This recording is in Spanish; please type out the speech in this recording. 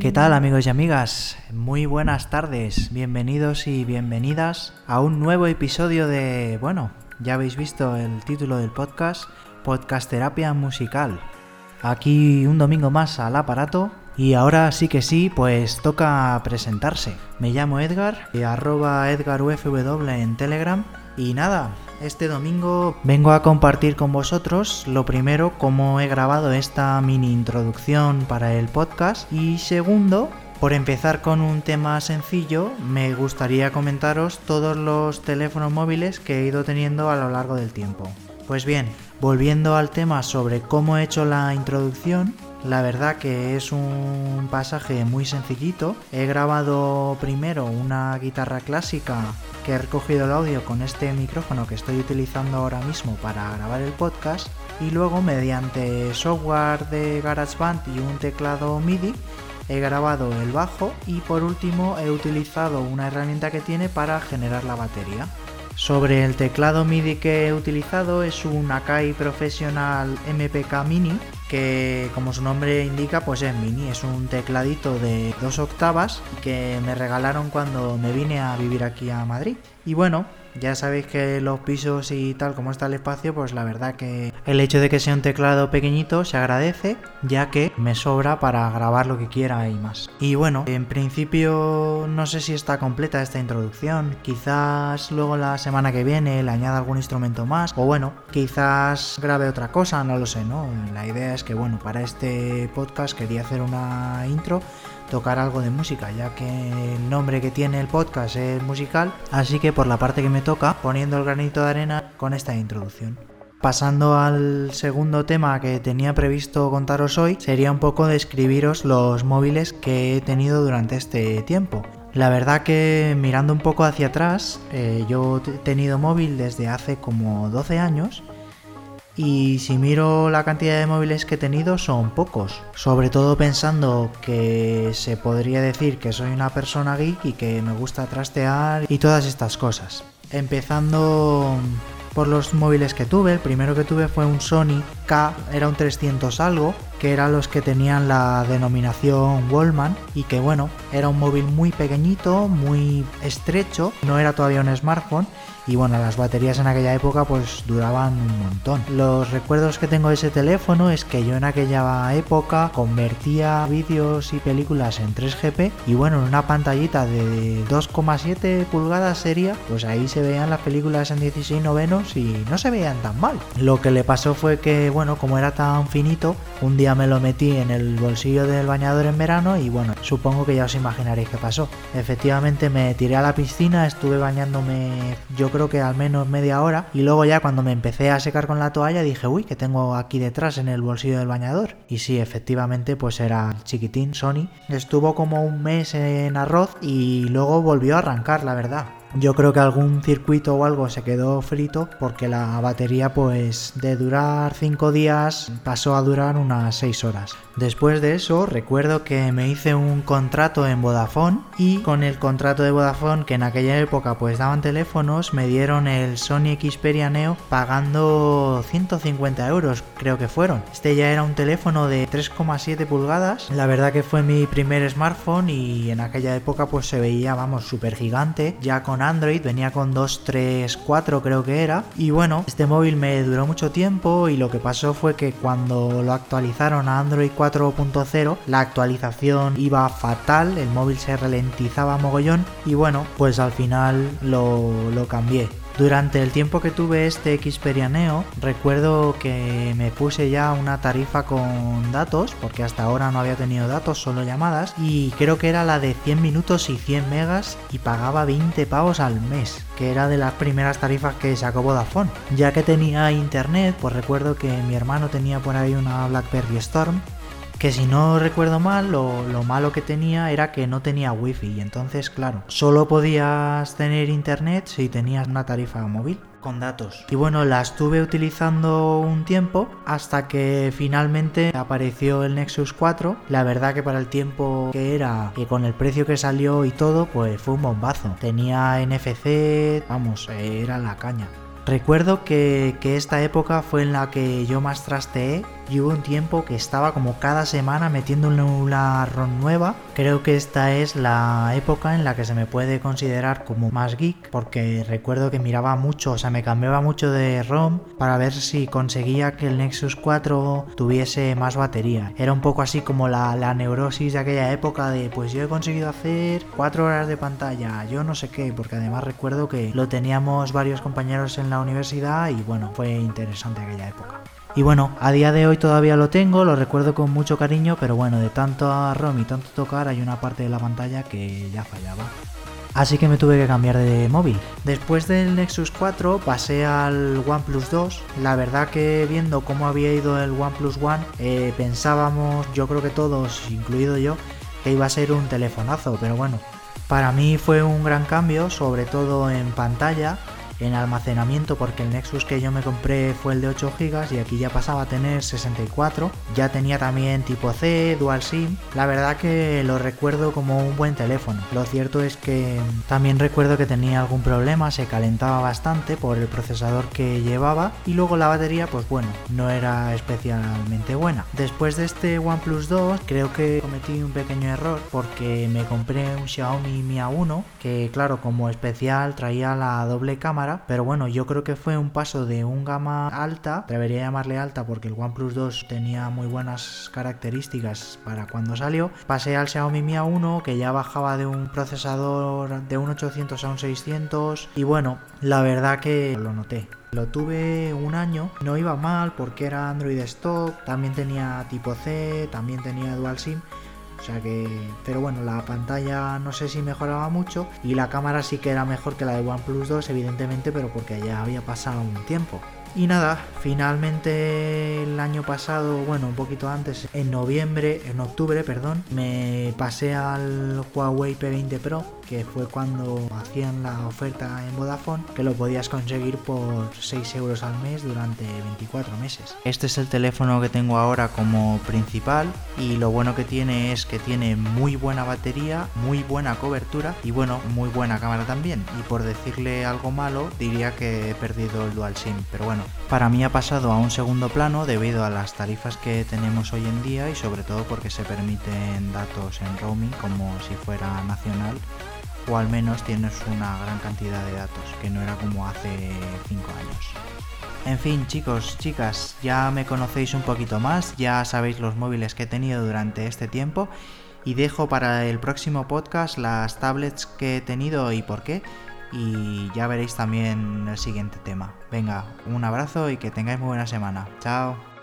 ¿Qué tal amigos y amigas? Muy buenas tardes, bienvenidos y bienvenidas a un nuevo episodio de, bueno, ya habéis visto el título del podcast, Podcast Terapia Musical. Aquí un domingo más al aparato y ahora sí que sí, pues toca presentarse. Me llamo Edgar, arroba EdgarUFW en Telegram y nada, este domingo vengo a compartir con vosotros lo primero cómo he grabado esta mini introducción para el podcast y segundo por empezar con un tema sencillo, me gustaría comentaros todos los teléfonos móviles que he ido teniendo a lo largo del tiempo. Pues bien, volviendo al tema sobre cómo he hecho la introducción, la verdad que es un pasaje muy sencillito. He grabado primero una guitarra clásica que he recogido el audio con este micrófono que estoy utilizando ahora mismo para grabar el podcast y luego mediante software de GarageBand y un teclado MIDI he grabado el bajo y por último he utilizado una herramienta que tiene para generar la batería. Sobre el teclado MIDI que he utilizado es un Akai Professional MPK Mini que como su nombre indica pues es mini, es un tecladito de dos octavas que me regalaron cuando me vine a vivir aquí a Madrid. Y bueno, ya sabéis que los pisos y tal como está el espacio, pues la verdad que el hecho de que sea un teclado pequeñito se agradece, ya que me sobra para grabar lo que quiera y más. Y bueno, en principio no sé si está completa esta introducción, quizás luego la semana que viene le añada algún instrumento más, o bueno, quizás grabe otra cosa, no lo sé, ¿no? La idea es que bueno, para este podcast quería hacer una intro tocar algo de música, ya que el nombre que tiene el podcast es musical, así que por la parte que me toca, poniendo el granito de arena con esta introducción. Pasando al segundo tema que tenía previsto contaros hoy, sería un poco describiros los móviles que he tenido durante este tiempo. La verdad que mirando un poco hacia atrás, eh, yo he tenido móvil desde hace como 12 años y si miro la cantidad de móviles que he tenido son pocos, sobre todo pensando que se podría decir que soy una persona geek y que me gusta trastear y todas estas cosas. Empezando por los móviles que tuve, el primero que tuve fue un Sony Era un 300 algo, que eran los que tenían la denominación Wallman y que bueno, era un móvil muy pequeñito, muy estrecho, no era todavía un smartphone y bueno, las baterías en aquella época pues duraban un montón. Los recuerdos que tengo de ese teléfono es que yo en aquella época convertía vídeos y películas en 3GP y bueno, en una pantallita de 2,7 pulgadas sería, pues ahí se veían las películas en 16 novenos y no se veían tan mal. Lo que le pasó fue que bueno, como era tan finito, un día me lo metí en el bolsillo del bañador en verano y bueno, supongo que ya os imaginaréis qué pasó. Efectivamente me tiré a la piscina, estuve bañándome yo creo que al menos media hora. Y luego ya cuando me empecé a secar con la toalla dije, uy, que tengo aquí detrás en el bolsillo del bañador. Y sí, efectivamente, pues era chiquitín Sony. Estuvo como un mes en arroz y luego volvió a arrancar, la verdad. Yo creo que algún circuito o algo se quedó frito porque la batería pues de durar 5 días pasó a durar unas 6 horas. Después de eso recuerdo que me hice un contrato en Vodafone y con el contrato de Vodafone que en aquella época pues daban teléfonos me dieron el Sony Xperia Neo pagando 150 euros creo que fueron. Este ya era un teléfono de 3,7 pulgadas. La verdad que fue mi primer smartphone y en aquella época pues se veía vamos súper gigante ya con Android, venía con 2, 3, 4 creo que era. Y bueno, este móvil me duró mucho tiempo y lo que pasó fue que cuando lo actualizaron a Android 4.0, la actualización iba fatal, el móvil se ralentizaba mogollón y bueno, pues al final lo, lo cambié. Durante el tiempo que tuve este Xperia Neo, recuerdo que me puse ya una tarifa con datos, porque hasta ahora no había tenido datos, solo llamadas, y creo que era la de 100 minutos y 100 megas y pagaba 20 pavos al mes, que era de las primeras tarifas que sacó Vodafone. Ya que tenía internet, pues recuerdo que mi hermano tenía por ahí una BlackBerry Storm que si no recuerdo mal, lo, malo que tenía era que no tenía wifi y entonces, claro, solo podías tener internet si tenías una tarifa móvil con datos. Y bueno, la estuve utilizando un tiempo hasta que finalmente apareció el Nexus 4. La verdad que para el tiempo que era y con el precio que salió y todo, pues fue un bombazo. Tenía NFC, vamos, era la caña. Recuerdo que, esta época fue en la que yo más trasteé y hubo un tiempo que estaba como cada semana metiendo una ROM nueva. Creo que esta es la época en la que se me puede considerar como más geek porque recuerdo que miraba mucho, o sea, me cambiaba mucho de ROM para ver si conseguía que el Nexus 4 tuviese más batería. Era un poco así como la, la neurosis de aquella época de pues yo he conseguido hacer 4 horas de pantalla, yo no sé qué, porque además recuerdo que lo teníamos varios compañeros en la universidad y bueno, fue interesante aquella época. Y bueno, a día de hoy todavía lo tengo, lo recuerdo con mucho cariño, pero bueno, de tanto ROM y tanto tocar hay una parte de la pantalla que ya fallaba. Así que me tuve que cambiar de móvil. Después del Nexus 4 pasé al OnePlus 2. La verdad que viendo cómo había ido el OnePlus One, eh, pensábamos, yo creo que todos, incluido yo, que iba a ser un telefonazo, pero bueno, para mí fue un gran cambio, sobre todo en pantalla, en almacenamiento porque el Nexus que yo me compré fue el de 8 GB y aquí ya pasaba a tener 64. Ya tenía también tipo C, Dual SIM. La verdad que lo recuerdo como un buen teléfono. Lo cierto es que también recuerdo que tenía algún problema, se calentaba bastante por el procesador que llevaba y luego la batería pues bueno, no era especialmente buena. Después de este OnePlus 2 creo que cometí un pequeño error porque me compré un Xiaomi Mi A1 que claro como especial traía la doble pero bueno, yo creo que fue un paso de un gama alta, debería llamarle alta porque el OnePlus 2 tenía muy buenas características para cuando salió. Pasé al Xiaomi Mi A1 que ya bajaba de un procesador de un 800 a un 600 y bueno, la verdad que lo noté. Lo tuve un año, no iba mal porque era Android stock, también tenía tipo C, también tenía Dual SIM o sea que, pero bueno, la pantalla no sé si mejoraba mucho y la cámara sí que era mejor que la de OnePlus 2, evidentemente, pero porque ya había pasado un tiempo. Y nada, finalmente el año pasado, bueno, un poquito antes, en noviembre, en octubre, perdón, me pasé al Huawei P20 Pro que fue cuando hacían la oferta en Vodafone, que lo podías conseguir por 6 euros al mes durante 24 meses. Este es el teléfono que tengo ahora como principal y lo bueno que tiene es que tiene muy buena batería, muy buena cobertura y bueno, muy buena cámara también. Y por decirle algo malo, diría que he perdido el Dual SIM, pero bueno, para mí ha pasado a un segundo plano debido a las tarifas que tenemos hoy en día y sobre todo porque se permiten datos en roaming como si fuera nacional o al menos tienes una gran cantidad de datos, que no era como hace 5 años. En fin, chicos, chicas, ya me conocéis un poquito más, ya sabéis los móviles que he tenido durante este tiempo y dejo para el próximo podcast las tablets que he tenido y por qué y ya veréis también el siguiente tema. Venga, un abrazo y que tengáis muy buena semana. Chao.